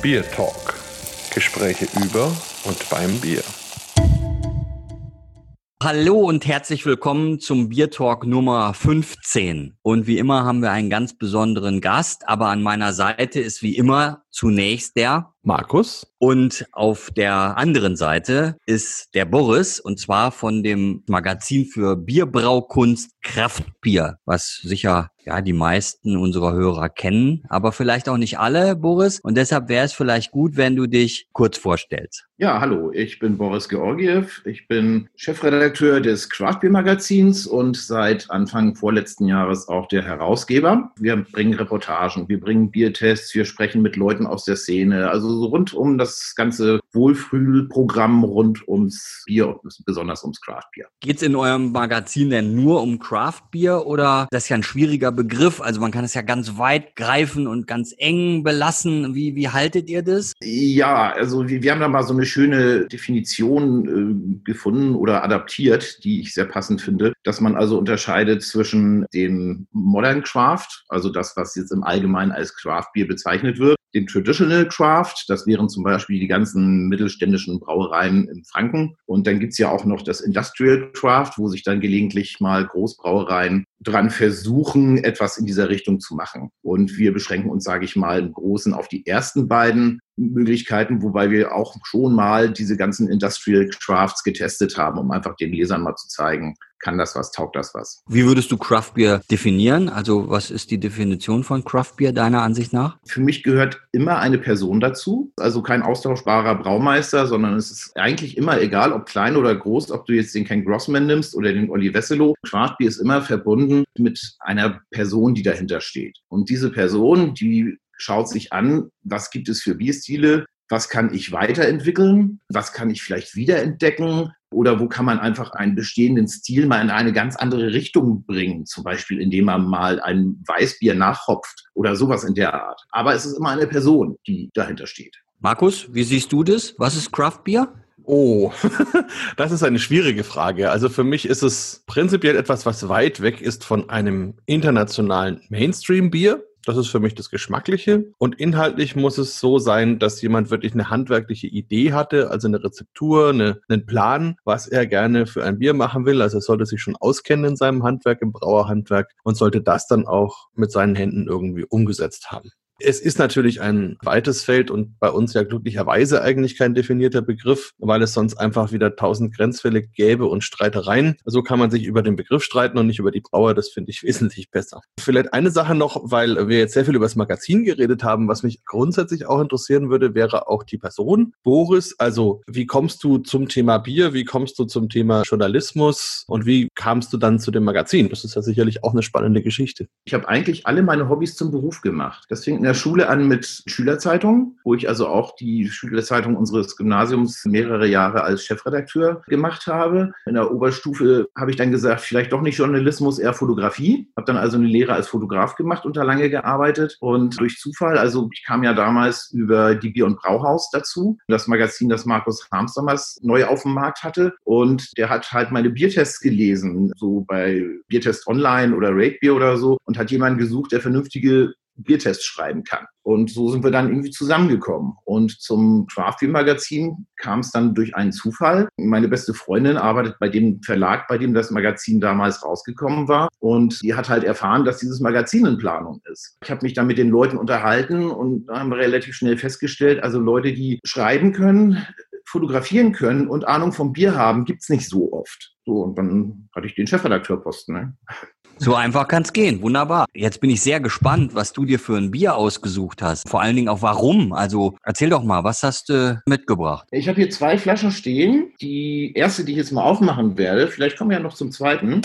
Bier Talk. Gespräche über und beim Bier. Hallo und herzlich willkommen zum Bier Talk Nummer 15. Und wie immer haben wir einen ganz besonderen Gast, aber an meiner Seite ist wie immer zunächst der Markus. Und auf der anderen Seite ist der Boris und zwar von dem Magazin für Bierbraukunst Kraftbier, was sicher ja die meisten unserer Hörer kennen, aber vielleicht auch nicht alle, Boris. Und deshalb wäre es vielleicht gut, wenn du dich kurz vorstellst. Ja, hallo, ich bin Boris Georgiev. Ich bin Chefredakteur des Craftbeer Magazins und seit Anfang vorletzten Jahres auch der Herausgeber. Wir bringen Reportagen, wir bringen Biertests, wir sprechen mit Leuten aus der Szene, also so rund um das ganze Wohlfühlprogramm rund ums Bier besonders ums Craftbier. Geht es in eurem Magazin denn nur um Craftbier oder das ist ja ein schwieriger Begriff? Also man kann es ja ganz weit greifen und ganz eng belassen. Wie, wie haltet ihr das? Ja, also wir, wir haben da mal so eine schöne Definition äh, gefunden oder adaptiert, die ich sehr passend finde, dass man also unterscheidet zwischen dem Modern Craft, also das, was jetzt im Allgemeinen als Craft-Bier bezeichnet wird, den Traditional Craft, das wären zum Beispiel die ganzen mittelständischen Brauereien in Franken. Und dann gibt's ja auch noch das Industrial Craft, wo sich dann gelegentlich mal Großbrauereien dran versuchen, etwas in dieser Richtung zu machen. Und wir beschränken uns, sage ich mal, im Großen auf die ersten beiden Möglichkeiten, wobei wir auch schon mal diese ganzen Industrial Crafts getestet haben, um einfach den Lesern mal zu zeigen, kann das was, taugt das was. Wie würdest du Craft Beer definieren? Also was ist die Definition von Craft Beer deiner Ansicht nach? Für mich gehört immer eine Person dazu, also kein austauschbarer Braumeister, sondern es ist eigentlich immer egal, ob klein oder groß, ob du jetzt den Ken Grossman nimmst oder den Olli Wesselow. Craft Beer ist immer verbunden mit einer Person, die dahinter steht. Und diese Person, die schaut sich an, was gibt es für Bierstile, was kann ich weiterentwickeln, was kann ich vielleicht wiederentdecken oder wo kann man einfach einen bestehenden Stil mal in eine ganz andere Richtung bringen, zum Beispiel indem man mal ein Weißbier nachhopft oder sowas in der Art. Aber es ist immer eine Person, die dahinter steht. Markus, wie siehst du das? Was ist Craftbier? Oh, das ist eine schwierige Frage. Also für mich ist es prinzipiell etwas, was weit weg ist von einem internationalen Mainstream-Bier. Das ist für mich das Geschmackliche. Und inhaltlich muss es so sein, dass jemand wirklich eine handwerkliche Idee hatte, also eine Rezeptur, eine, einen Plan, was er gerne für ein Bier machen will. Also er sollte sich schon auskennen in seinem Handwerk, im Brauerhandwerk und sollte das dann auch mit seinen Händen irgendwie umgesetzt haben. Es ist natürlich ein weites Feld und bei uns ja glücklicherweise eigentlich kein definierter Begriff, weil es sonst einfach wieder tausend Grenzfälle gäbe und Streitereien. So kann man sich über den Begriff streiten und nicht über die Brauer. Das finde ich wesentlich besser. Vielleicht eine Sache noch, weil wir jetzt sehr viel über das Magazin geredet haben, was mich grundsätzlich auch interessieren würde, wäre auch die Person. Boris, also wie kommst du zum Thema Bier? Wie kommst du zum Thema Journalismus? Und wie kamst du dann zu dem Magazin? Das ist ja sicherlich auch eine spannende Geschichte. Ich habe eigentlich alle meine Hobbys zum Beruf gemacht. Deswegen der Schule an mit Schülerzeitungen, wo ich also auch die Schülerzeitung unseres Gymnasiums mehrere Jahre als Chefredakteur gemacht habe. In der Oberstufe habe ich dann gesagt, vielleicht doch nicht Journalismus, eher Fotografie. Habe dann also eine Lehre als Fotograf gemacht und da lange gearbeitet. Und durch Zufall, also ich kam ja damals über die Bier- und Brauhaus dazu, das Magazin, das Markus Harms damals neu auf dem Markt hatte. Und der hat halt meine Biertests gelesen, so bei Biertest Online oder Rate Beer oder so, und hat jemanden gesucht, der vernünftige Biertest schreiben kann. Und so sind wir dann irgendwie zusammengekommen. Und zum Craft Beer Magazin kam es dann durch einen Zufall. Meine beste Freundin arbeitet bei dem Verlag, bei dem das Magazin damals rausgekommen war. Und die hat halt erfahren, dass dieses Magazin in Planung ist. Ich habe mich dann mit den Leuten unterhalten und haben relativ schnell festgestellt, also Leute, die schreiben können, fotografieren können und Ahnung vom Bier haben, gibt's nicht so oft. So, und dann hatte ich den Chefredakteurposten. Ne? So einfach kann's gehen. Wunderbar. Jetzt bin ich sehr gespannt, was du dir für ein Bier ausgesucht hast. Vor allen Dingen auch warum. Also erzähl doch mal, was hast du mitgebracht? Ich habe hier zwei Flaschen stehen. Die erste, die ich jetzt mal aufmachen werde, vielleicht kommen wir ja noch zum zweiten,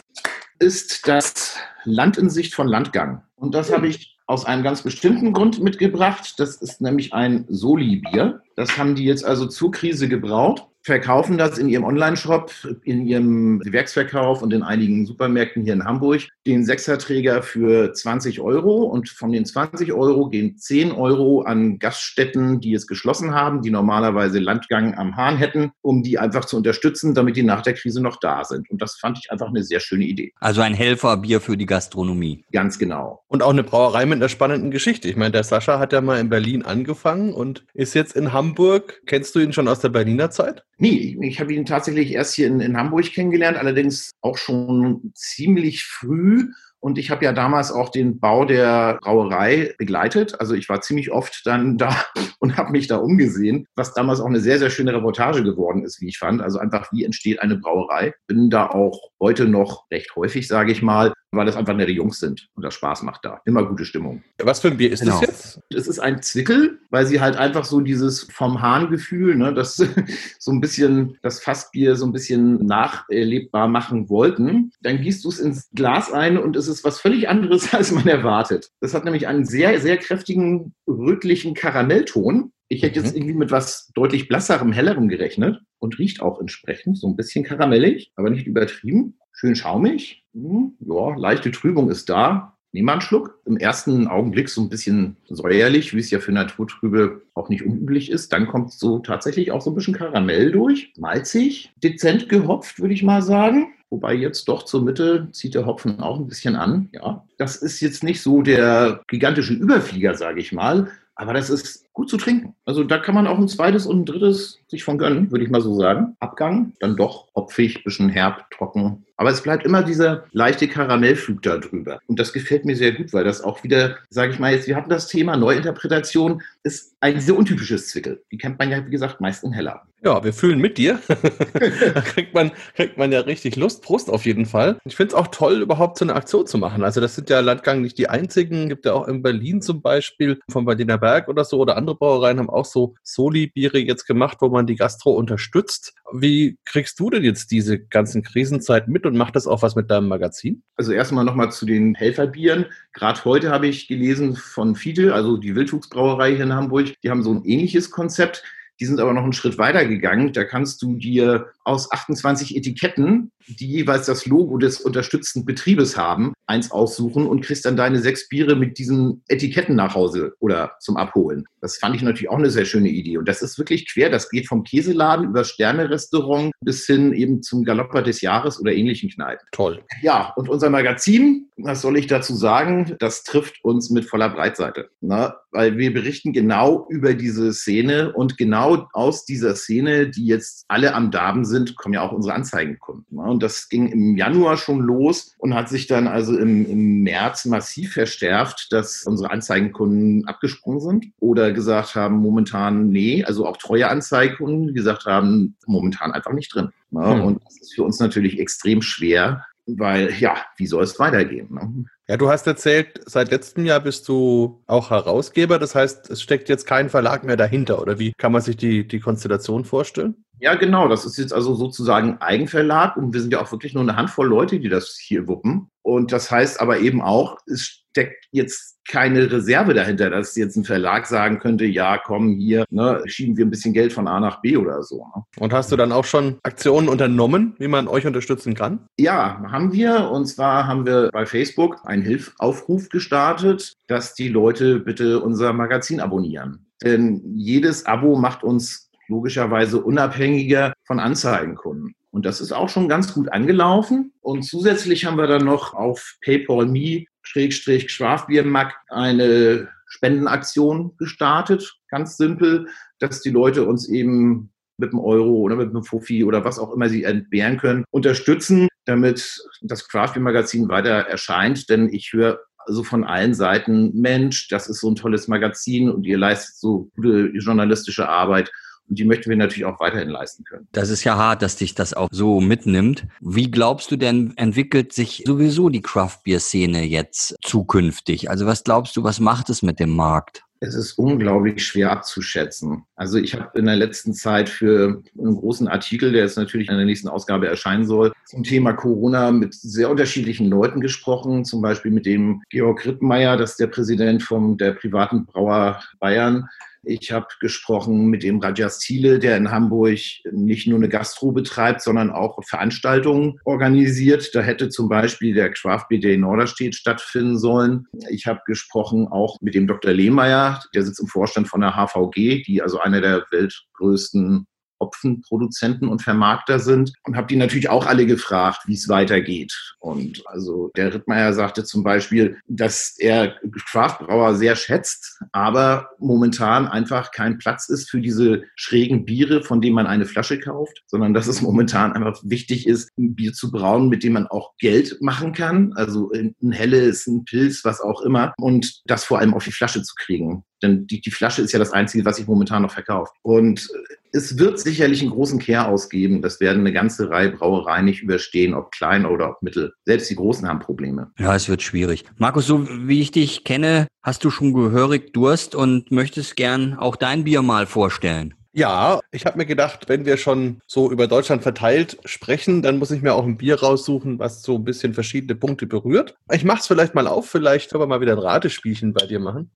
ist das Land in Sicht von Landgang. Und das habe ich aus einem ganz bestimmten Grund mitgebracht. Das ist nämlich ein Soli-Bier. Das haben die jetzt also zur Krise gebraut. Verkaufen das in ihrem Online-Shop, in ihrem Werksverkauf und in einigen Supermärkten hier in Hamburg den Sechserträger für 20 Euro und von den 20 Euro gehen 10 Euro an Gaststätten, die es geschlossen haben, die normalerweise Landgang am Hahn hätten, um die einfach zu unterstützen, damit die nach der Krise noch da sind. Und das fand ich einfach eine sehr schöne Idee. Also ein Helferbier für die Gastronomie. Ganz genau. Und auch eine Brauerei mit einer spannenden Geschichte. Ich meine, der Sascha hat ja mal in Berlin angefangen und ist jetzt in Hamburg. Kennst du ihn schon aus der Berliner Zeit? Nee, ich habe ihn tatsächlich erst hier in, in Hamburg kennengelernt, allerdings auch schon ziemlich früh. Und ich habe ja damals auch den Bau der Brauerei begleitet. Also ich war ziemlich oft dann da und habe mich da umgesehen, was damals auch eine sehr, sehr schöne Reportage geworden ist, wie ich fand. Also einfach, wie entsteht eine Brauerei. Bin da auch heute noch recht häufig, sage ich mal, weil das einfach nette Jungs sind und das Spaß macht da. Immer gute Stimmung. Was für ein Bier ist genau. das jetzt? Es ist ein Zwickel, weil sie halt einfach so dieses vom Hahn-Gefühl, ne, das so ein bisschen, das Fassbier so ein bisschen nacherlebbar machen wollten. Dann gießt du es ins Glas ein und es ist was völlig anderes, als man erwartet. Das hat nämlich einen sehr, sehr kräftigen, rötlichen Karamellton. Ich hätte jetzt mhm. irgendwie mit was deutlich blasserem, hellerem gerechnet und riecht auch entsprechend so ein bisschen karamellig, aber nicht übertrieben. Schön schaumig. Hm, ja, leichte Trübung ist da. Nehmen wir einen Schluck. Im ersten Augenblick so ein bisschen säuerlich, wie es ja für Naturtrübe auch nicht unüblich ist. Dann kommt so tatsächlich auch so ein bisschen Karamell durch. Malzig, dezent gehopft, würde ich mal sagen. Wobei jetzt doch zur Mitte zieht der Hopfen auch ein bisschen an. Ja, das ist jetzt nicht so der gigantische Überflieger, sage ich mal. Aber das ist gut zu trinken. Also da kann man auch ein zweites und ein drittes sich von gönnen, würde ich mal so sagen. Abgang, dann doch hopfig, bisschen herb, trocken. Aber es bleibt immer dieser leichte Karamellflug da drüber. Und das gefällt mir sehr gut, weil das auch wieder, sage ich mal jetzt, wir hatten das Thema Neuinterpretation, ist ein sehr untypisches Zwickel. Die kennt man ja, wie gesagt, meist in heller. Ja, wir fühlen mit dir. da kriegt man, kriegt man ja richtig Lust. Prost auf jeden Fall. Ich finde es auch toll, überhaupt so eine Aktion zu machen. Also das sind ja Landgang nicht die einzigen. Gibt ja auch in Berlin zum Beispiel von Berliner Berg oder so oder andere Brauereien haben auch so Soli-Biere jetzt gemacht, wo man die Gastro unterstützt. Wie kriegst du denn jetzt diese ganzen Krisenzeiten mit und macht das auch was mit deinem Magazin? Also erstmal nochmal zu den Helferbieren. Gerade heute habe ich gelesen von Fiete, also die Wildwuchsbrauerei hier in Hamburg. Die haben so ein ähnliches Konzept. Die sind aber noch einen Schritt weiter gegangen. Da kannst du dir aus 28 Etiketten, die jeweils das Logo des unterstützten Betriebes haben, eins aussuchen und kriegst dann deine sechs Biere mit diesen Etiketten nach Hause oder zum Abholen. Das fand ich natürlich auch eine sehr schöne Idee. Und das ist wirklich quer. Das geht vom Käseladen über Sterne-Restaurant bis hin eben zum Galopper des Jahres oder ähnlichen Kneipen. Toll. Ja, und unser Magazin, was soll ich dazu sagen? Das trifft uns mit voller Breitseite. Ne? Weil wir berichten genau über diese Szene und genau aus dieser Szene, die jetzt alle am Darben sind, kommen ja auch unsere Anzeigenkunden. Ne? Und das ging im Januar schon los und hat sich dann also im, im März massiv verstärkt, dass unsere Anzeigenkunden abgesprungen sind oder gesagt haben, momentan nee, also auch treue Anzeigenkunden, die gesagt haben, momentan einfach nicht drin. Ne? Hm. Und das ist für uns natürlich extrem schwer, weil ja, wie soll es weitergehen? Ne? Ja, du hast erzählt, seit letztem Jahr bist du auch Herausgeber. Das heißt, es steckt jetzt kein Verlag mehr dahinter. Oder wie kann man sich die, die Konstellation vorstellen? Ja, genau. Das ist jetzt also sozusagen Eigenverlag. Und wir sind ja auch wirklich nur eine Handvoll Leute, die das hier wuppen. Und das heißt aber eben auch, es steckt jetzt keine Reserve dahinter, dass jetzt ein Verlag sagen könnte, ja, komm, hier ne, schieben wir ein bisschen Geld von A nach B oder so. Ne? Und hast du dann auch schon Aktionen unternommen, wie man euch unterstützen kann? Ja, haben wir. Und zwar haben wir bei Facebook einen Hilfaufruf gestartet, dass die Leute bitte unser Magazin abonnieren. Denn jedes Abo macht uns logischerweise unabhängiger von Anzeigenkunden. Und das ist auch schon ganz gut angelaufen. Und zusätzlich haben wir dann noch auf PayPal.me Schrägstrich Schwafbiermarkt eine Spendenaktion gestartet. Ganz simpel, dass die Leute uns eben mit einem Euro oder mit einem Fuffi oder was auch immer sie entbehren können, unterstützen, damit das Craftbeer-Magazin weiter erscheint. Denn ich höre also von allen Seiten, Mensch, das ist so ein tolles Magazin und ihr leistet so gute journalistische Arbeit. Und die möchten wir natürlich auch weiterhin leisten können. Das ist ja hart, dass dich das auch so mitnimmt. Wie glaubst du denn, entwickelt sich sowieso die Craft Beer Szene jetzt zukünftig? Also was glaubst du, was macht es mit dem Markt? Es ist unglaublich schwer abzuschätzen. Also ich habe in der letzten Zeit für einen großen Artikel, der jetzt natürlich in der nächsten Ausgabe erscheinen soll, zum Thema Corona mit sehr unterschiedlichen Leuten gesprochen. Zum Beispiel mit dem Georg Rittmeier, das ist der Präsident vom der privaten Brauer Bayern Ich habe gesprochen mit dem Rajas Thiele, der in Hamburg nicht nur eine Gastro betreibt, sondern auch Veranstaltungen organisiert. Da hätte zum Beispiel der Craft Beer Day Norderstedt stattfinden sollen. Ich habe gesprochen auch mit dem Dr. Lehmeier, der sitzt im Vorstand von der HVG, die also einer der weltgrößten Hopfenproduzenten und Vermarkter sind und habe die natürlich auch alle gefragt, wie es weitergeht. Und also der Rittmeier sagte zum Beispiel, dass er Craftbrauer sehr schätzt, aber momentan einfach kein Platz ist für diese schrägen Biere, von denen man eine Flasche kauft, sondern dass es momentan einfach wichtig ist, ein Bier zu brauen, mit dem man auch Geld machen kann. Also ein helles, ein Pilz, was auch immer. Und das vor allem auf die Flasche zu kriegen. Denn die, die Flasche ist ja das Einzige, was sich momentan noch verkauft. Und es wird sicherlich einen großen Kehr ausgeben. Das werden eine ganze Reihe Brauereien nicht überstehen, ob klein oder ob mittel. Selbst die Großen haben Probleme. Ja, es wird schwierig. Markus, so wie ich dich kenne, hast du schon gehörig Durst und möchtest gern auch dein Bier mal vorstellen. Ja, ich habe mir gedacht, wenn wir schon so über Deutschland verteilt sprechen, dann muss ich mir auch ein Bier raussuchen, was so ein bisschen verschiedene Punkte berührt. Ich mache es vielleicht mal auf, vielleicht können wir mal wieder ein Ratespielchen bei dir machen.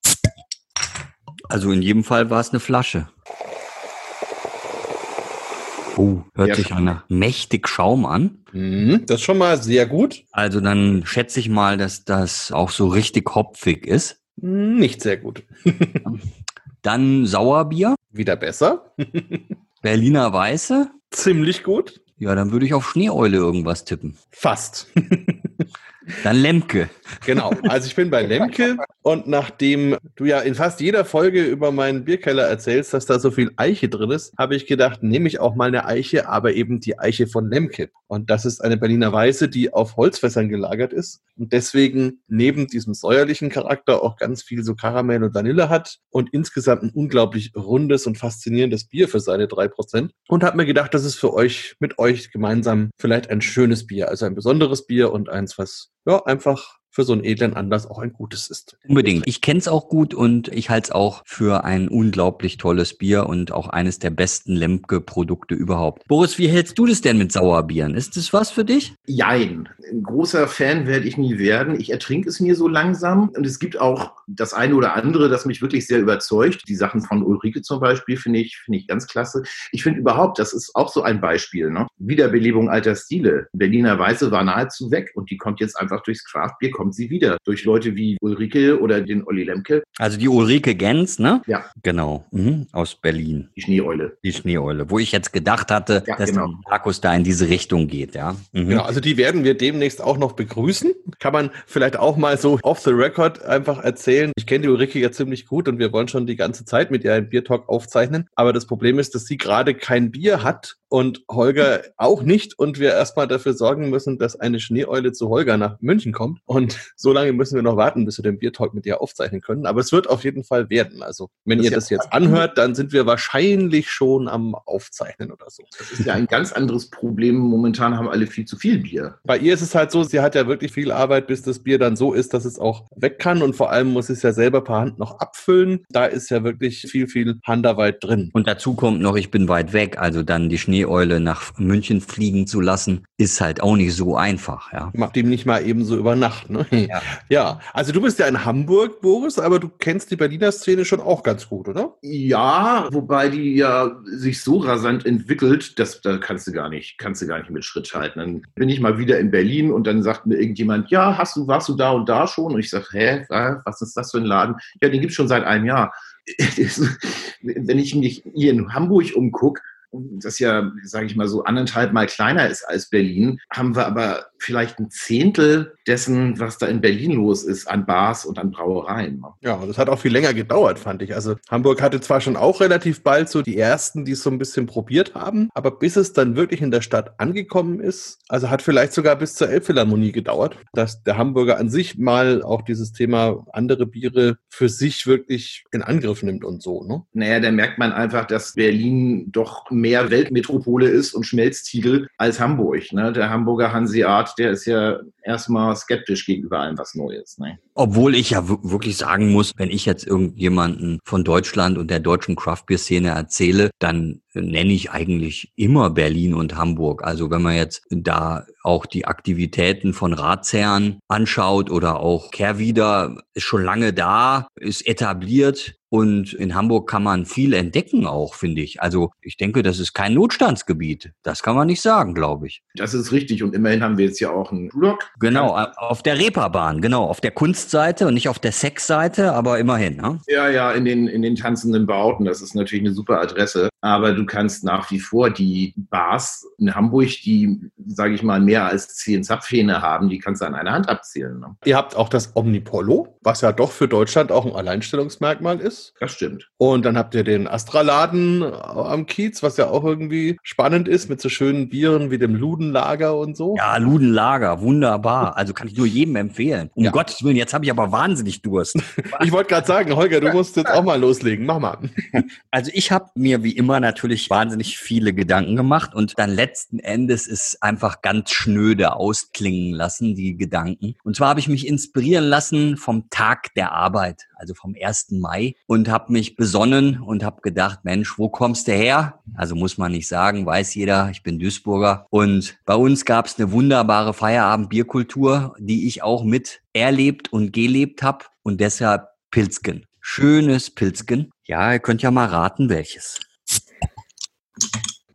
Also in jedem Fall war es eine Flasche. Oh, hört ja, sich einer mächtig Schaum an. Mhm, das ist schon mal sehr gut. Also dann schätze ich mal, dass das auch so richtig hopfig ist. Nicht sehr gut. dann Sauerbier. Wieder besser. Berliner Weiße. Ziemlich gut. Ja, dann würde ich auf Schneeeule irgendwas tippen. Fast. Dann Lemke. Genau. Also ich bin bei Lemke und nachdem du ja in fast jeder Folge über meinen Bierkeller erzählst, dass da so viel Eiche drin ist, habe ich gedacht, nehme ich auch mal eine Eiche, aber eben die Eiche von Lemke. Und das ist eine Berliner Weiße, die auf Holzfässern gelagert ist und deswegen neben diesem säuerlichen Charakter auch ganz viel so Karamell und Vanille hat und insgesamt ein unglaublich rundes und faszinierendes Bier für seine drei Prozent. Und habe mir gedacht, das ist für euch, mit euch gemeinsam vielleicht ein schönes Bier, also ein besonderes Bier und eins, was ja, einfach für so einen edlen Anlass auch ein gutes ist. Unbedingt. Ich kenne es auch gut und ich halte es auch für ein unglaublich tolles Bier und auch eines der besten Lemke-Produkte überhaupt. Boris, wie hältst du das denn mit Sauerbieren? Ist das was für dich? Jein. Ein großer Fan werde ich nie werden. Ich ertrinke es mir so langsam. Und es gibt auch das eine oder andere, das mich wirklich sehr überzeugt. Die Sachen von Ulrike zum Beispiel finde ich, finde ich ganz klasse. Ich finde überhaupt, das ist auch so ein Beispiel. Ne? Wiederbelebung alter Stile. Berliner Weiße war nahezu weg und die kommt jetzt einfach durchs Craftbier, kommt sie wieder. Durch Leute wie Ulrike oder den Olli Lemke. Also die Ulrike Gens, ne? Ja. Genau. Mhm. Aus Berlin. Die Schneeeule. Die Schneeeule. Wo ich jetzt gedacht hatte, ja, dass genau. Markus da in diese Richtung geht, ja. Mhm. Genau, also die werden wir demnächst auch noch begrüßen. Kann man vielleicht auch mal so off the record einfach erzählen. Ich kenne die Ulrike ja ziemlich gut und wir wollen schon die ganze Zeit mit ihr einen Biertalk aufzeichnen. Aber das Problem ist, dass sie gerade kein Bier hat und Holger auch nicht und wir erstmal dafür sorgen müssen, dass eine Schneeeule zu Holger nach München kommt. Und so lange müssen wir noch warten, bis wir den Biertalk mit dir aufzeichnen können. Aber es wird auf jeden Fall werden. Also, wenn das ihr das jetzt anhört, dann sind wir wahrscheinlich schon am Aufzeichnen oder so. Das ist ja ein ganz anderes Problem. Momentan haben alle viel zu viel Bier. Bei ihr ist es halt so, sie hat ja wirklich viel Arbeit, bis das Bier dann so ist, dass es auch weg kann. Und vor allem muss es ja selber per Hand noch abfüllen. Da ist ja wirklich viel, viel Handarbeit drin. Und dazu kommt noch, ich bin weit weg. Also dann die Schneeeule nach München fliegen zu lassen, ist halt auch nicht so einfach. Ja. Macht ihm nicht mal eben so über Nacht. Ne? Ja. ja, also du bist ja in Hamburg, Boris, aber du kennst die Berliner Szene schon auch ganz gut, oder? Ja, wobei die ja sich so rasant entwickelt, dass da kannst du gar nicht, kannst du gar nicht mit Schritt halten. Dann bin ich mal wieder in Berlin und dann sagt mir irgendjemand, ja, hast du, warst du da und da schon? Und ich sage, hä, was ist das für ein Laden? Ja, den gibt es schon seit einem Jahr. Wenn ich mich hier in Hamburg umgucke, das ja, sage ich mal so, anderthalb Mal kleiner ist als Berlin, haben wir aber vielleicht ein Zehntel dessen, was da in Berlin los ist, an Bars und an Brauereien. Ja, das hat auch viel länger gedauert, fand ich. Also Hamburg hatte zwar schon auch relativ bald so die ersten, die es so ein bisschen probiert haben, aber bis es dann wirklich in der Stadt angekommen ist, also hat vielleicht sogar bis zur Elbphilharmonie gedauert, dass der Hamburger an sich mal auch dieses Thema andere Biere für sich wirklich in Angriff nimmt und so. Ne? Naja, da merkt man einfach, dass Berlin doch mehr Weltmetropole ist und Schmelztiegel als Hamburg. Ne? Der Hamburger Hanseat, der ist ja erstmal skeptisch gegenüber allem, was neu ist. Ne? Obwohl ich ja wirklich sagen muss, wenn ich jetzt irgendjemanden von Deutschland und der deutschen Craft-Bier-Szene erzähle, dann nenne ich eigentlich immer Berlin und Hamburg. Also wenn man jetzt da auch die Aktivitäten von Ratsherren anschaut oder auch Kehrwieder ist schon lange da, ist etabliert, und in Hamburg kann man viel entdecken auch, finde ich. Also ich denke, das ist kein Notstandsgebiet. Das kann man nicht sagen, glaube ich. Das ist richtig. Und immerhin haben wir jetzt ja auch einen Blog. Genau, auf der Reeperbahn, genau. Auf der Kunstseite und nicht auf der Sexseite, aber immerhin. Ne? Ja, ja, in den, in den tanzenden Bauten. Das ist natürlich eine super Adresse. Aber du kannst nach wie vor die Bars in Hamburg, die, sage ich mal, mehr als zehn Zapfhähne haben, die kannst du an einer Hand abzählen. Ne? Ihr habt auch das Omnipollo, was ja doch für Deutschland auch ein Alleinstellungsmerkmal ist. Das stimmt. Und dann habt ihr den Astra-Laden am Kiez, was ja auch irgendwie spannend ist, mit so schönen Bieren wie dem Ludenlager und so. Ja, Ludenlager, wunderbar. Also kann ich nur jedem empfehlen. Um ja. Gottes Willen, jetzt habe ich aber wahnsinnig Durst. ich wollte gerade sagen, Holger, du musst jetzt auch mal loslegen. Mach mal. Also ich habe mir wie immer natürlich wahnsinnig viele Gedanken gemacht und dann letzten Endes ist einfach ganz schnöde ausklingen lassen, die Gedanken. Und zwar habe ich mich inspirieren lassen vom Tag der Arbeit, also vom 1. Mai und habe mich besonnen und habe gedacht, Mensch, wo kommst du her? Also muss man nicht sagen, weiß jeder, ich bin Duisburger. Und bei uns gab es eine wunderbare Feierabend-Bierkultur, die ich auch mit erlebt und gelebt habe und deshalb Pilzken. Schönes Pilzken. Ja, ihr könnt ja mal raten, welches.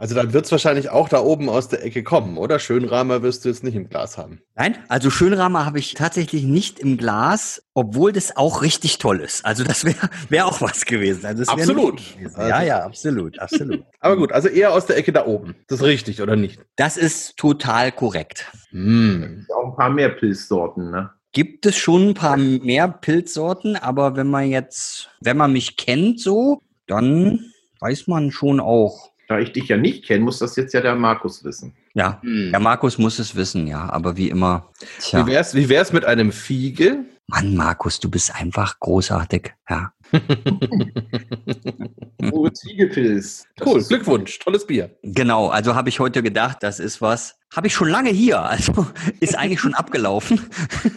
Also dann wird es wahrscheinlich auch da oben aus der Ecke kommen, oder? Schönramer wirst du jetzt nicht im Glas haben. Nein, also Schönramer habe ich tatsächlich nicht im Glas, obwohl das auch richtig toll ist. Also das wäre wär auch was gewesen. Also absolut. Gewesen. Ja, also. ja, absolut, absolut. Aber gut, also eher aus der Ecke da oben. Das ist richtig, oder nicht? Das ist total korrekt. Mm. Auch ein paar mehr Pilzsorten, ne? Gibt es schon ein paar mehr Pilzsorten, aber wenn man jetzt, wenn man mich kennt so, dann weiß man schon auch, da ich dich ja nicht kenne, muss das jetzt ja der Markus wissen. Ja, hm. der Markus muss es wissen, ja. Aber wie immer. Tja. Wie wär's, wie wär's mit einem Fiege? Mann, Markus, du bist einfach großartig, ja. Ziegepilz. Cool, Glückwunsch, tolles Bier. Genau, also habe ich heute gedacht, das ist was, habe ich schon lange hier, also ist eigentlich schon abgelaufen.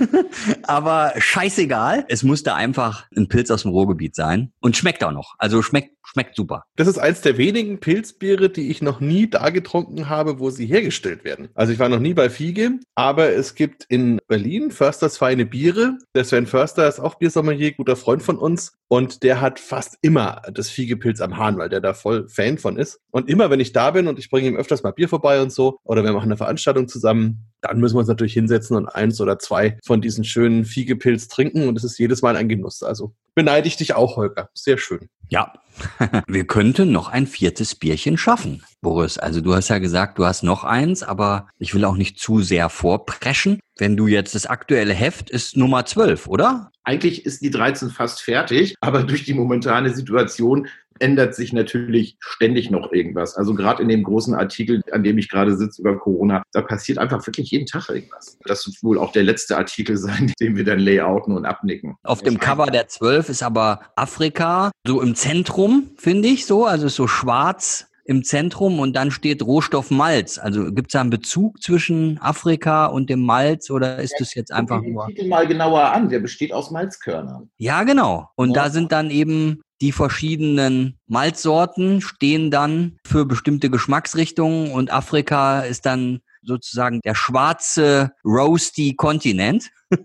Aber scheißegal, es musste einfach ein Pilz aus dem Ruhrgebiet sein und schmeckt auch noch. Also schmeckt schmeckt super. Das ist eins der wenigen Pilzbiere, die ich noch nie da getrunken habe, wo sie hergestellt werden. Also ich war noch nie bei Fiege, aber es gibt in Berlin Försters feine Biere. Der Sven Förster ist auch Biersommelier, guter Freund von uns und der hat fast immer das Fiegepilz am Hahn, weil der da voll Fan von ist. Und immer, wenn ich da bin und ich bringe ihm öfters mal Bier vorbei und so, oder wir machen eine Veranstaltung zusammen, dann müssen wir uns natürlich hinsetzen und eins oder zwei von diesen schönen Fiegepilz trinken und es ist jedes Mal ein Genuss. Also beneide ich dich auch, Holger. Sehr schön. Ja, wir könnten noch ein viertes Bierchen schaffen, Boris. Also du hast ja gesagt, du hast noch eins, aber ich will auch nicht zu sehr vorpreschen. Wenn du jetzt das aktuelle Heft ist Nummer 12, oder? Eigentlich ist die 13 fast fertig, aber durch die momentane Situation ändert sich natürlich ständig noch irgendwas. Also gerade in dem großen Artikel, an dem ich gerade sitze über Corona, da passiert einfach wirklich jeden Tag irgendwas. Das wird wohl auch der letzte Artikel sein, den wir dann layouten und abnicken. Auf dem Cover der 12 ist aber Afrika so im Zentrum, finde ich so. Also ist so schwarz im Zentrum und dann steht Rohstoff Malz. Also gibt es da einen Bezug zwischen Afrika und dem Malz oder ist ja, das jetzt einfach nur? Titel mal genauer an. Der besteht aus Malzkörnern. Ja, genau. Und ja. da sind dann eben die verschiedenen Malzsorten stehen dann für bestimmte Geschmacksrichtungen und Afrika ist dann sozusagen der schwarze roasty Kontinent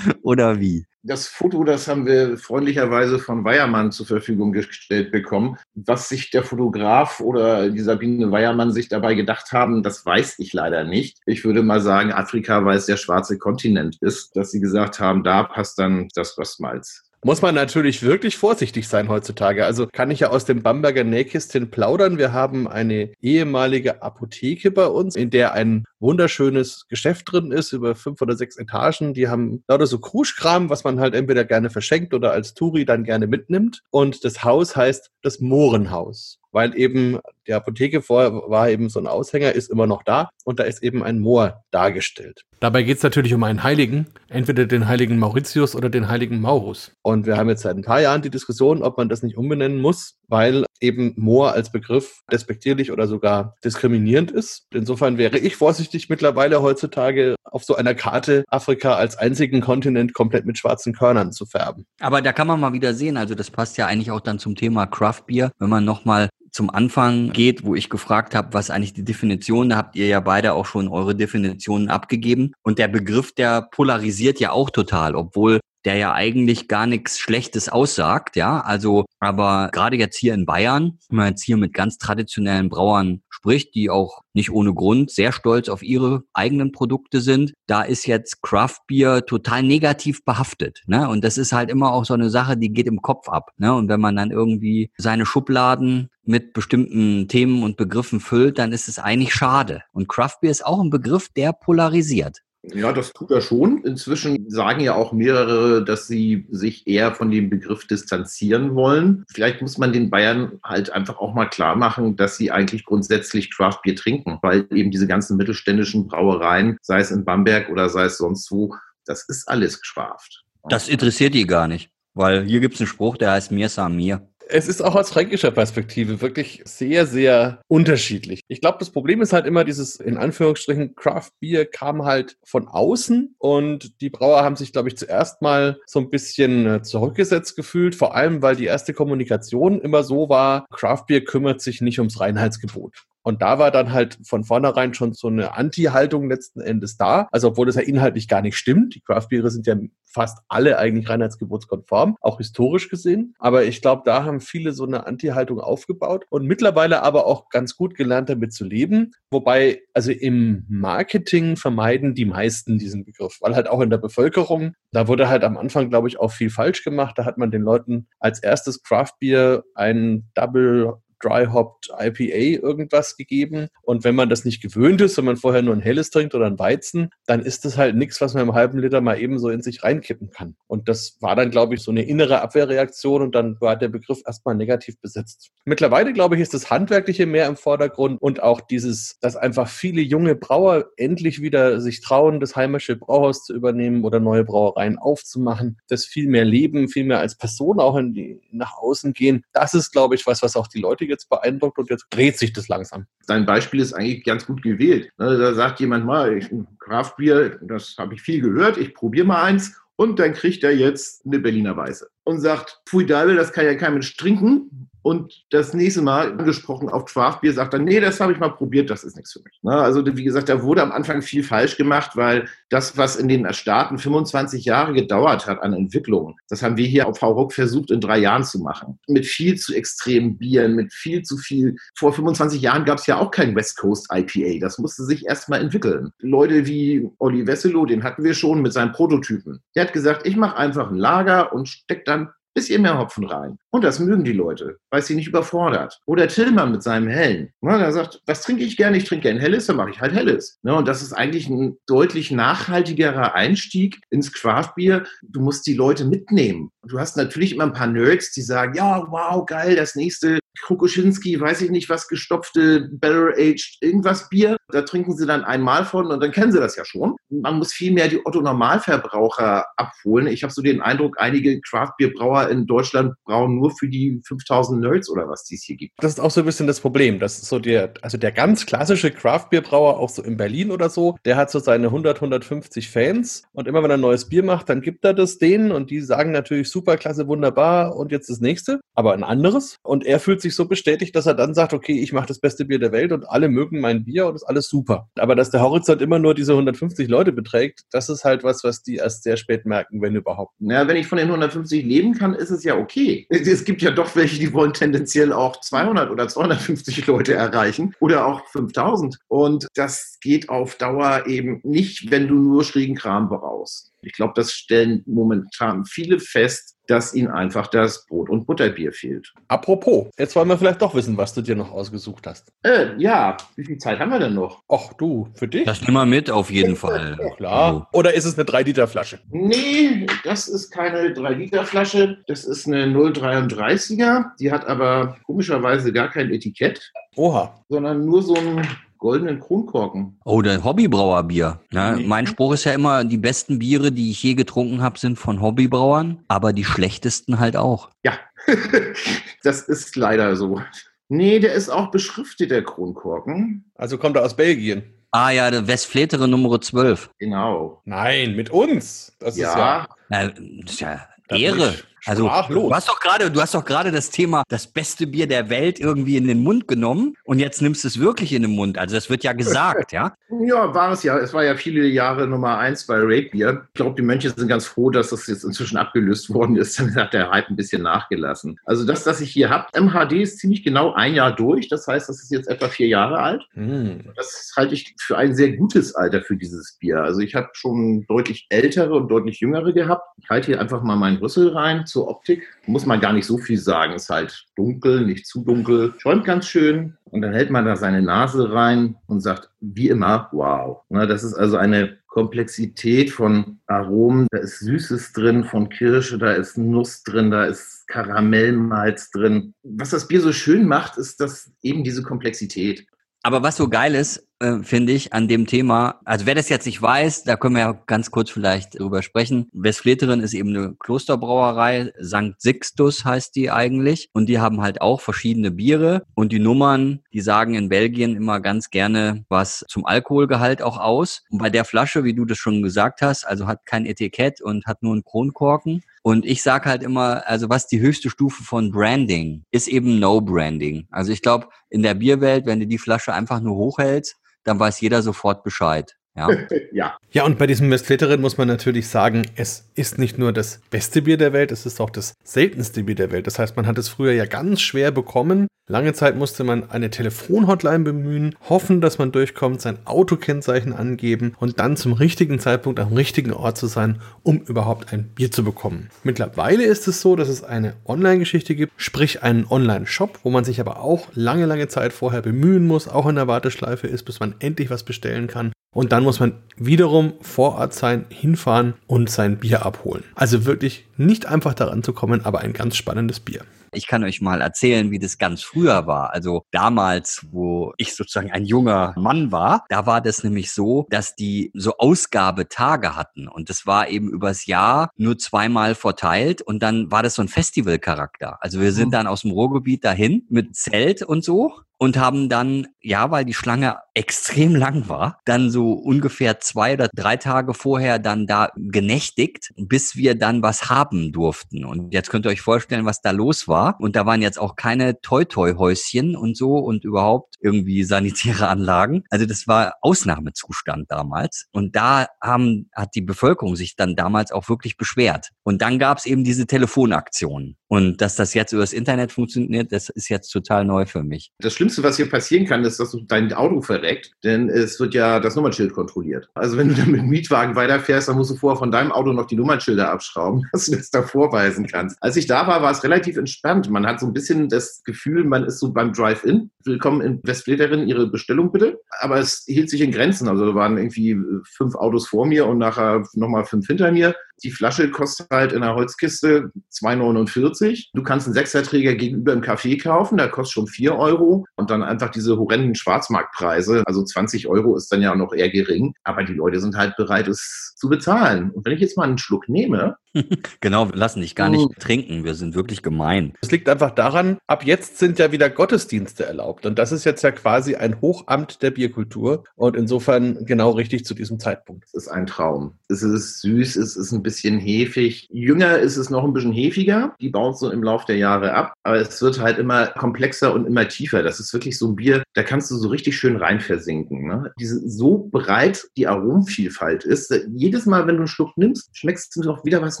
oder wie? Das Foto, das haben wir freundlicherweise von Weiermann zur Verfügung gestellt bekommen. Was sich der Fotograf oder die Sabine Weiermann sich dabei gedacht haben, das weiß ich leider nicht. Ich würde mal sagen, Afrika, weil es der schwarze Kontinent ist, dass sie gesagt haben, da passt dann das Röstmalz muss man natürlich wirklich vorsichtig sein heutzutage. Also kann ich ja aus dem Bamberger Nähkästchen plaudern. Wir haben eine ehemalige Apotheke bei uns, in der ein wunderschönes Geschäft drin ist, über fünf oder sechs Etagen. Die haben lauter so Kruschkram, was man halt entweder gerne verschenkt oder als Touri dann gerne mitnimmt. Und das Haus heißt das Mohrenhaus. Weil eben die Apotheke vorher war eben so ein Aushänger, ist immer noch da und da ist eben ein Moor dargestellt. Dabei geht es natürlich um einen Heiligen, entweder den heiligen Mauritius oder den heiligen Maurus. Und wir haben jetzt seit ein paar Jahren die Diskussion, ob man das nicht umbenennen muss, weil eben Moor als Begriff despektierlich oder sogar diskriminierend ist. Insofern wäre ich vorsichtig mittlerweile heutzutage auf so einer Karte Afrika als einzigen Kontinent komplett mit schwarzen Körnern zu färben. Aber da kann man mal wieder sehen, also das passt ja eigentlich auch dann zum Thema Craft Beer, wenn man nochmal zum Anfang geht, wo ich gefragt habe, was eigentlich die Definition, da habt ihr ja beide auch schon eure Definitionen abgegeben. Und der Begriff, der polarisiert ja auch total, obwohl der ja eigentlich gar nichts Schlechtes aussagt, ja. Also, aber gerade jetzt hier in Bayern, wenn man jetzt hier mit ganz traditionellen Brauern spricht, die auch nicht ohne Grund sehr stolz auf ihre eigenen Produkte sind, da ist jetzt Craft Beer total negativ behaftet, ne? Und das ist halt immer auch so eine Sache, die geht im Kopf ab, ne? Und wenn man dann irgendwie seine Schubladen mit bestimmten Themen und Begriffen füllt, dann ist es eigentlich schade. Und Craft Beer ist auch ein Begriff, der polarisiert. Ja, das tut er schon. Inzwischen sagen ja auch mehrere, dass sie sich eher von dem Begriff distanzieren wollen. Vielleicht muss man den Bayern halt einfach auch mal klar machen, dass sie eigentlich grundsätzlich Craftbier trinken, weil eben diese ganzen mittelständischen Brauereien, sei es in Bamberg oder sei es sonst wo, das ist alles geschwaft. Das interessiert die gar nicht, weil hier gibt es einen Spruch, der heißt Mir sa mir es ist auch aus fränkischer Perspektive wirklich sehr, sehr unterschiedlich. Ich glaube, das Problem ist halt immer dieses, in Anführungsstrichen, Craft Beer kam halt von außen und die Brauer haben sich, glaube ich, zuerst mal so ein bisschen äh, zurückgesetzt gefühlt, vor allem, weil die erste Kommunikation immer so war, Craft Beer kümmert sich nicht ums Reinheitsgebot. Und da war dann halt von vornherein schon so eine Anti-Haltung letzten Endes da. Also obwohl das ja inhaltlich gar nicht stimmt. Die Craft-Biere sind ja fast alle eigentlich reinheitsgebotskonform, auch historisch gesehen. Aber ich glaube, da haben viele so eine Anti-Haltung aufgebaut und mittlerweile aber auch ganz gut gelernt, damit zu leben. Wobei, also im Marketing vermeiden die meisten diesen Begriff, weil halt auch in der Bevölkerung, da wurde halt am Anfang, glaube ich, auch viel falsch gemacht. Da hat man den Leuten als erstes Craft Beer ein Double Dry Hopped IPA irgendwas gegeben. Und wenn man das nicht gewöhnt ist, wenn man vorher nur ein helles trinkt oder ein Weizen, dann ist das halt nichts, was man im halben Liter mal eben so in sich reinkippen kann. Und das war dann, glaube ich, so eine innere Abwehrreaktion und dann war der Begriff erstmal negativ besetzt. Mittlerweile, glaube ich, ist das Handwerkliche mehr im Vordergrund und auch dieses, dass einfach viele junge Brauer endlich wieder sich trauen, das heimische Brauhaus zu übernehmen oder neue Brauereien aufzumachen, das viel mehr leben, viel mehr als Person auch die, nach außen gehen. Das ist, glaube ich, was, was auch die Leute jetzt beeindruckt und jetzt dreht sich das langsam. Dein Beispiel ist eigentlich ganz gut gewählt. Ne, da sagt jemand mal, Kraftbier, das habe ich viel gehört, ich probiere mal eins und dann kriegt er jetzt eine Berliner Weiße und sagt, Pfui Deibel, das kann ja kein Mensch trinken und das nächste Mal angesprochen auf Craftbier sagt er, nee, das habe ich mal probiert, das ist nichts für mich. Na, also wie gesagt, da wurde am Anfang viel falsch gemacht, weil das, was in den Staaten 25 Jahre gedauert hat an Entwicklung, das haben wir hier auf VROC versucht in drei Jahren zu machen. Mit viel zu extremen Bieren, mit viel zu viel. Vor 25 Jahren gab es ja auch kein West Coast IPA. Das musste sich erst mal entwickeln. Leute wie Olli Wesselow, den hatten wir schon mit seinen Prototypen. Der hat gesagt, ich mache einfach ein Lager und stecke dann bisschen mehr Hopfen rein. Und das mögen die Leute, weil sie nicht überfordert. Oder Tillmann mit seinem Hellen. Ja, der sagt, was trinke ich gerne? Ich trinke gerne Helles, dann mache ich halt Helles. Ja, und das ist eigentlich ein deutlich nachhaltigerer Einstieg ins Craftbier. Du musst die Leute mitnehmen. Du hast natürlich immer ein paar Nerds, die sagen, ja, wow, geil, das nächste Krokoschinski, weiß ich nicht was, gestopfte Barrel-Aged irgendwas Bier. Da trinken sie dann einmal von und dann kennen sie das ja schon. Man muss viel mehr die Otto-Normalverbraucher abholen. Ich habe so den Eindruck, einige Craft-Bier-Brauer in Deutschland brauen nur für die 5000 Nerds oder was die es hier gibt. Das ist auch so ein bisschen das Problem. Das ist so der, also der ganz klassische Craft-Bier-Brauer, auch so in Berlin oder so, der hat so seine 100, 150 Fans und immer wenn er ein neues Bier macht, dann gibt er das denen und die sagen natürlich super, klasse, wunderbar und jetzt das nächste, aber ein anderes. Und er fühlt sich so bestätigt, dass er dann sagt, okay, ich mache das beste Bier der Welt und alle mögen mein Bier und ist alles super. Aber dass der Horizont immer nur diese 150 Leute beträgt, das ist halt was, was die erst sehr spät merken, wenn überhaupt. Ja, wenn ich von den 150 leben kann, ist es ja okay. Es gibt ja doch welche, die wollen tendenziell auch 200 oder 250 Leute erreichen oder auch 5000. Und das geht auf Dauer eben nicht, wenn du nur schrägen Kram brauchst. Ich glaube, das stellen momentan viele fest, dass ihnen einfach das Brot- und Butterbier fehlt. Apropos, jetzt wollen wir vielleicht doch wissen, was du dir noch ausgesucht hast. Äh, ja, wie viel Zeit haben wir denn noch? Ach du, für dich? Das nehmen wir mit auf jeden Fall. Ja, klar. Oder ist es eine 3-Liter-Flasche? Nee, das ist keine 3-Liter-Flasche. Das ist eine 0,33er. Die hat aber komischerweise gar kein Etikett, Oha. sondern nur so einen goldenen Kronkorken. Oh, der Hobbybrauerbier. Ja, Mhm. Mein Spruch ist ja immer, die besten Biere, die ich je getrunken habe, sind von Hobbybrauern, aber die schlechtesten halt auch. Ja, das ist leider so. Nee, der ist auch beschriftet, der Kronkorken. Also kommt er aus Belgien. Ah ja, der Westfletere Nummer 12. Genau. Nein, mit uns. Das ist ja. Ja, Na, das ist ja Ehre. Also sprachlos. du hast doch gerade, du hast doch gerade das Thema das beste Bier der Welt irgendwie in den Mund genommen und jetzt nimmst du es wirklich in den Mund. Also das wird ja gesagt, ja. ja, war es ja. Es war ja viele Jahre Nummer eins bei Rape Beer. Ich glaube, die Mönche sind ganz froh, dass das jetzt inzwischen abgelöst worden ist. Dann hat der Hype ein bisschen nachgelassen. Also das, das ich hier habe, MHD ist ziemlich genau ein Jahr durch. Das heißt, das ist jetzt etwa vier Jahre alt. Hm. Das halte ich für ein sehr gutes Alter für dieses Bier. Also ich habe schon deutlich ältere und deutlich jüngere gehabt. Ich halte hier einfach mal meinen Rüssel rein zur Optik. Muss man gar nicht so viel sagen. Ist halt dunkel, nicht zu dunkel. Schäumt ganz schön. Und dann hält man da seine Nase rein und sagt, wie immer, wow. Na, das ist also eine Komplexität von Aromen. Da ist Süßes drin von Kirsche, da ist Nuss drin, da ist Karamellmalz drin. Was das Bier so schön macht, ist das eben diese Komplexität. Aber was so geil ist, äh, finde ich, an dem Thema, also wer das jetzt nicht weiß, da können wir ja ganz kurz vielleicht drüber sprechen. Westfleterin ist eben eine Klosterbrauerei, St. Sixtus heißt die eigentlich. Und die haben halt auch verschiedene Biere. Und die Nummern, die sagen in Belgien immer ganz gerne was zum Alkoholgehalt auch aus. Und bei der Flasche, wie du das schon gesagt hast, also hat kein Etikett und hat nur einen Kronkorken. Und ich sag halt immer, also was die höchste Stufe von Branding ist eben No-Branding. Also ich glaube, in der Bierwelt, wenn du die Flasche einfach nur hochhältst, dann weiß jeder sofort Bescheid. Ja. Ja, Ja, und bei diesem Westfleterin muss man natürlich sagen, es ist nicht nur das beste Bier der Welt, es ist auch das seltenste Bier der Welt. Das heißt, man hat es früher ja ganz schwer bekommen. Lange Zeit musste man eine Telefonhotline bemühen, hoffen, dass man durchkommt, sein Autokennzeichen angeben und dann zum richtigen Zeitpunkt am richtigen Ort zu sein, um überhaupt ein Bier zu bekommen. Mittlerweile ist es so, dass es eine Online-Geschichte gibt, sprich einen Online-Shop, wo man sich aber auch lange, lange Zeit vorher bemühen muss, auch in der Warteschleife ist, bis man endlich was bestellen kann. Und dann muss man wiederum vor Ort sein, hinfahren und sein Bier abholen. Also wirklich nicht einfach daran zu kommen, aber ein ganz spannendes Bier. Ich kann euch mal erzählen, wie das ganz früher war. Also damals, wo ich sozusagen ein junger Mann war, da war das nämlich so, dass die so Ausgabetage hatten. Und das war eben übers Jahr nur zweimal verteilt. Und dann war das so ein Festivalcharakter. Also wir sind dann aus dem Ruhrgebiet dahin mit Zelt und so und haben dann, ja, weil die Schlange extrem lang war, dann so ungefähr zwei oder drei Tage vorher dann da genächtigt, bis wir dann was haben durften. Und jetzt könnt ihr euch vorstellen, was da los war. Und da waren jetzt auch keine Toi-Toi-Häuschen und so und überhaupt irgendwie sanitäre Anlagen. Also das war Ausnahmezustand damals. Und da haben, hat die Bevölkerung sich dann damals auch wirklich beschwert. Und dann gab es eben diese Telefonaktion. Und dass das jetzt übers Internet funktioniert, das ist jetzt total neu für mich. Das Schlimmste, was hier passieren kann, ist, dass du dein Auto verreckt, denn es wird ja das Nummernschild kontrolliert. Also wenn du dann mit dem Mietwagen weiterfährst, dann musst du vorher von deinem Auto noch die Nummernschilder abschrauben, dass du das da vorweisen kannst. Als ich da war, war es relativ entspannt. Man hat so ein bisschen das Gefühl, man ist so beim Drive-In. Willkommen in Westflederin, Ihre Bestellung bitte. Aber es hielt sich in Grenzen. Also da waren irgendwie fünf Autos vor mir und nachher nochmal fünf hinter mir. Die Flasche kostet halt in einer Holzkiste 2,49. Du kannst einen Sechserträger gegenüber im Café kaufen, der kostet schon 4 Euro. Und dann einfach diese horrenden Schwarzmarktpreise. Also 20 Euro ist dann ja noch eher gering. Aber die Leute sind halt bereit, es zu bezahlen. Und wenn ich jetzt mal einen Schluck nehme, Genau, wir lassen dich gar nicht trinken. Wir sind wirklich gemein. Es liegt einfach daran, ab jetzt sind ja wieder Gottesdienste erlaubt. Und das ist jetzt ja quasi ein Hochamt der Bierkultur. Und insofern genau richtig zu diesem Zeitpunkt. es ist ein Traum. Es ist süß, es ist ein bisschen hefig. Jünger ist es noch ein bisschen hefiger. Die baut so im Laufe der Jahre ab. Aber es wird halt immer komplexer und immer tiefer. Das ist wirklich so ein Bier, da kannst du so richtig schön rein versinken. Ne? Diese, so breit die Aromenvielfalt ist. Jedes Mal, wenn du einen Schluck nimmst, schmeckst du noch wieder was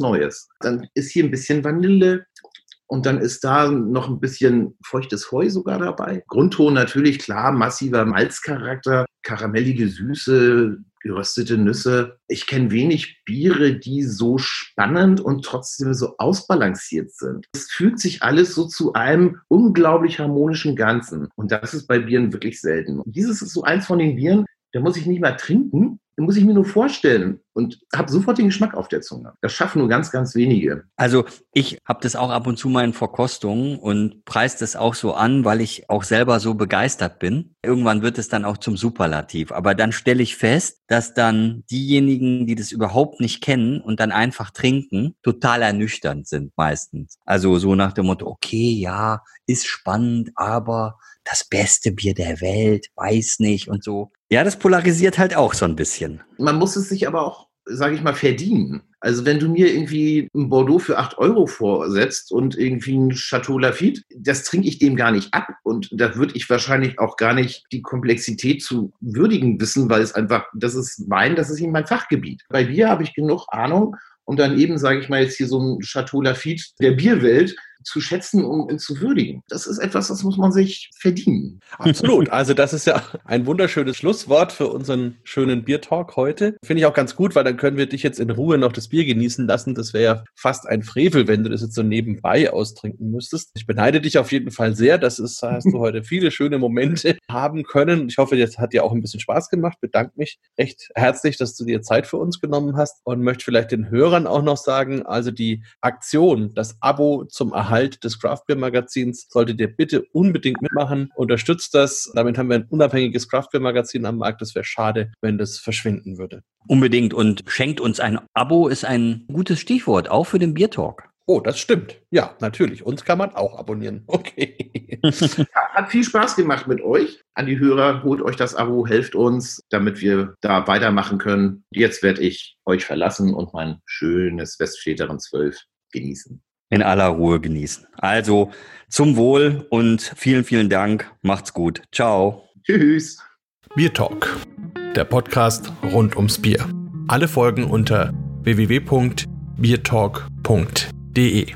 Neues. Dann ist hier ein bisschen Vanille, und dann ist da noch ein bisschen feuchtes Heu sogar dabei. Grundton natürlich klar, massiver Malzcharakter, karamellige Süße, geröstete Nüsse. Ich kenne wenig Biere, die so spannend und trotzdem so ausbalanciert sind. Es fügt sich alles so zu einem unglaublich harmonischen Ganzen. Und das ist bei Bieren wirklich selten. Dieses ist so eins von den Bieren, da muss ich nicht mal trinken, muss ich mir nur vorstellen und habe sofort den Geschmack auf der Zunge. Das schaffen nur ganz, ganz wenige. Also ich habe das auch ab und zu mal in Verkostungen und preise das auch so an, weil ich auch selber so begeistert bin. Irgendwann wird es dann auch zum Superlativ. Aber dann stelle ich fest, dass dann diejenigen, die das überhaupt nicht kennen und dann einfach trinken, total ernüchternd sind meistens. Also so nach dem Motto, okay, ja, ist spannend, aber das beste Bier der Welt, weiß nicht und so. Ja, das polarisiert halt auch so ein bisschen. Man muss es sich aber auch, sage ich mal, verdienen. Also wenn du mir irgendwie ein Bordeaux für 8 Euro vorsetzt und irgendwie ein Chateau Lafitte, das trinke ich dem gar nicht ab. Und da würde ich wahrscheinlich auch gar nicht die Komplexität zu würdigen wissen, weil es einfach, das ist mein, das ist eben mein Fachgebiet. Bei Bier habe ich genug Ahnung und dann eben, sage ich mal, jetzt hier so ein Chateau Lafitte der Bierwelt zu schätzen und zu würdigen. Das ist etwas, das muss man sich verdienen. Absolut. Also das ist ja ein wunderschönes Schlusswort für unseren schönen Biertalk heute. Finde ich auch ganz gut, weil dann können wir dich jetzt in Ruhe noch das Bier genießen lassen. Das wäre ja fast ein Frevel, wenn du das jetzt so nebenbei austrinken müsstest. Ich beneide dich auf jeden Fall sehr. Das ist, hast du heute viele schöne Momente haben können. Ich hoffe, das hat dir auch ein bisschen Spaß gemacht. Bedanke mich recht herzlich, dass du dir Zeit für uns genommen hast und möchte vielleicht den Hörern auch noch sagen, also die Aktion, das Abo zum Erhalt Erhalt des Craft Beer Magazins solltet ihr bitte unbedingt mitmachen. Unterstützt das. Damit haben wir ein unabhängiges Craft Beer Magazin am Markt. Das wäre schade, wenn das verschwinden würde. Unbedingt und schenkt uns ein Abo ist ein gutes Stichwort, auch für den Bier Talk. Oh, das stimmt. Ja, natürlich. Uns kann man auch abonnieren. Okay. Hat viel Spaß gemacht mit euch. An die Hörer, holt euch das Abo, helft uns, damit wir da weitermachen können. Jetzt werde ich euch verlassen und mein schönes Weststädteren 12 genießen in aller Ruhe genießen. Also zum Wohl und vielen, vielen Dank. Macht's gut. Ciao. Tschüss. Bier Talk, der Podcast rund ums Bier. Alle Folgen unter www.biertalk.de.